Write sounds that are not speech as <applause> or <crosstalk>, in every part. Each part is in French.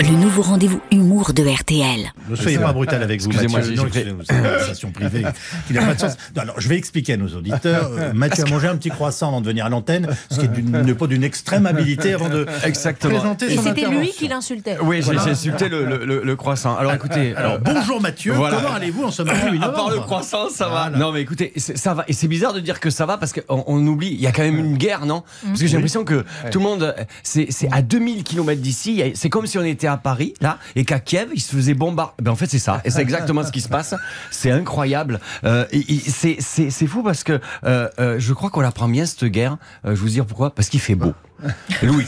le nouveau rendez-vous humour de RTL. Ne soyez pas brutal avec vous, Excusez-moi, Mathieu. Non, c'est une conversation privée qui n'a pas de sens. Non, alors, je vais expliquer à nos auditeurs. Euh, Mathieu a mangé un petit croissant avant de venir à l'antenne, ce qui est d'une- n'est pas d'une extrême habilité avant de Exactement. présenter Et son c'était lui qui l'insultait. Oui, j'ai j'ai insulté le, le- le- le croissant. Alors écoutez, Alors, euh, bonjour Mathieu, Voilà. comment allez-vous en ce mardi 8 à part le croissant, ça va. Voilà. Non, mais écoutez, ça va. Et c'est bizarre de dire que ça va parce qu'on on oublie, il y a quand même une guerre, non? Parce que j'ai l'impression que tout le monde, euh, c'est c'est à 2000 km d'ici. C'est comme si on était à Paris, là, et qu'à Kiev, il se faisait bombarder. Ben, en fait, c'est ça. Et c'est exactement ce qui se passe. C'est incroyable. Euh, c'est- fou parce que euh, euh, je crois qu'on la prend bien, cette guerre. Je vous dire pourquoi Parce qu'il fait beau. <laughs> Louis,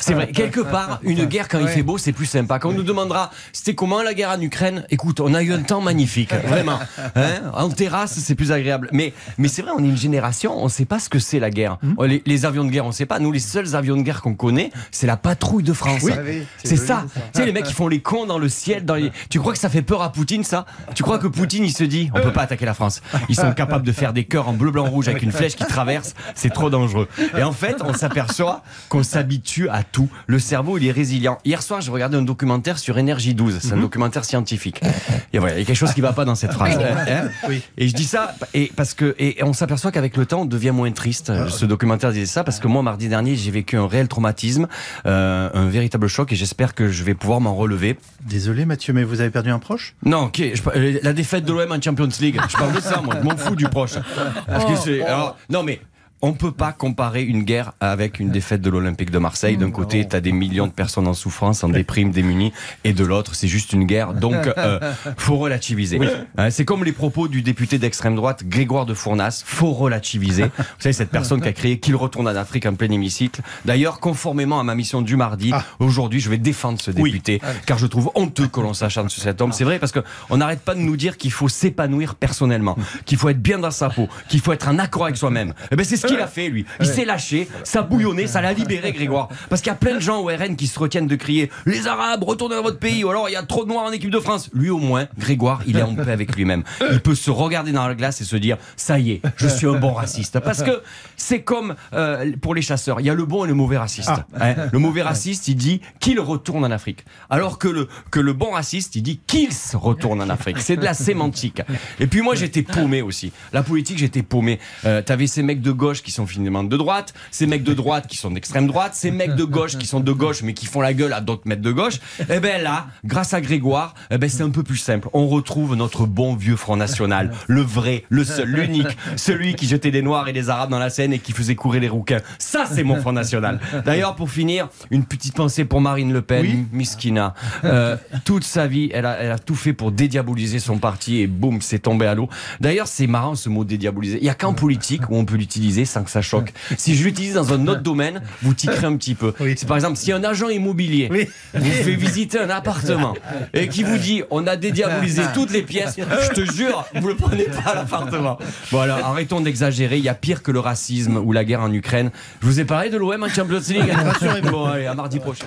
c'est vrai. Quelque part, une guerre quand il fait beau, c'est plus sympa. Quand on nous demandera c'était comment la guerre en Ukraine, écoute, on a eu un temps magnifique, vraiment. Hein? En terrasse, c'est plus agréable. Mais, mais c'est vrai, on est une génération, on ne sait pas ce que c'est la guerre. Les, les avions de guerre, on ne sait pas. Nous, les seuls avions de guerre qu'on connaît, c'est la patrouille de France. c'est ça. Tu sais, les mecs qui font les cons dans le ciel. Dans les... Tu crois que ça fait peur à Poutine, ça? Tu crois que Poutine, il se dit, on peut pas attaquer la France. Ils sont capables de faire des cœurs en bleu, blanc, rouge avec une flèche qui traverse. C'est trop dangereux. Et en fait, on s'aperçoit qu'on s'habitue à tout. Le cerveau, il est résilient. Hier soir, je regardais un documentaire sur Énergie 12. C'est un documentaire scientifique. Et voilà, il y a quelque chose qui va pas dans cette phrase. Hein Et je dis ça et parce que et on s'aperçoit qu'avec le temps, on devient moins triste. Ce documentaire disait ça parce que moi, mardi dernier, j'ai vécu un réel traumatisme, euh, un véritable choc, et j'espère que je vais pouvoir m'en relever. Désolé Mathieu, mais vous avez perdu un proche? Non, ok, je euh, la défaite de l'OM en Champions League. Je parle de ça, moi. Je m'en fous du proche. Parce que c'est. Alors, non, mais. On peut pas comparer une guerre avec une défaite de l'Olympique de Marseille. D'un côté, tu as des millions de personnes en souffrance, en déprime, démunies, et de l'autre, c'est juste une guerre. Donc, <laughs> euh, faut relativiser. Hein, c'est comme les propos du député d'extrême droite, Grégoire de Fournas. Faut relativiser. Vous savez, cette personne qui a créé qu'il retourne en Afrique en plein hémicycle. D'ailleurs, conformément à ma mission du mardi, aujourd'hui, je vais défendre ce Oui. député, car je trouve honteux que l'on s'acharne sur cet homme. C'est vrai, parce que on n'arrête pas de nous dire qu'il faut s'épanouir personnellement, qu'il faut être bien dans sa peau, qu'il faut être en accord avec soi-même. Et ben c'est ce qu'il a fait, lui. Il s'est lâché, ça a bouillonné, ça l'a libéré, Grégoire. Parce qu'il y a plein de gens au RN qui se retiennent de crier Les Arabes, retournez dans votre pays, ou alors il y a trop de noirs en équipe de France. Lui, au moins, Grégoire, il est en paix avec lui-même. Il peut se regarder dans la glace et se dire Ça y est, je suis un bon raciste. Parce que c'est comme euh, pour les chasseurs, il y a le bon et le mauvais raciste. Hein. Le mauvais raciste, il dit qu'il retourne en Afrique. Alors que le, que le bon raciste, il dit qu'il se retourne en Afrique. C'est de la sémantique. Et puis moi, j'étais paumé aussi. La politique, j'étais paumé. Euh, T'avais ces mecs de gauche qui sont finalement de droite, ces mecs de droite qui sont d'extrême droite, ces mecs de gauche qui sont de gauche mais qui font la gueule à d'autres mecs de gauche. Et ben là, grâce à Grégoire, eh ben c'est un peu plus simple. On retrouve notre bon vieux Front National, le vrai, le seul, l'unique, celui qui jetait des Noirs et des Arabes dans la Seine et qui faisait courir les rouquins. Ça, c'est mon Front National. D'ailleurs, pour finir, une petite pensée pour Marine Le Pen, Oui. Miskina. Euh, toute sa vie, elle a, elle a tout fait pour dédiaboliser son parti et boum, c'est tombé à l'eau. D'ailleurs, c'est marrant ce mot dédiaboliser. Il y a qu'en politique où on peut l'utiliser sans que ça choque. Si je l'utilise dans un autre domaine, vous tiquerez un petit peu. Oui. C'est par exemple, si un agent immobilier Oui. vous fait visiter un appartement et qui vous dit on a dédiabolisé toutes les pièces, je te jure, vous le prenez pas à l'appartement. Voilà, arrêtons d'exagérer. Il y a pire que le racisme ou la guerre en Ukraine. Je vous ai parlé de l'OM en Champions League. Rassurez-vous. Bon, allez, à mardi prochain.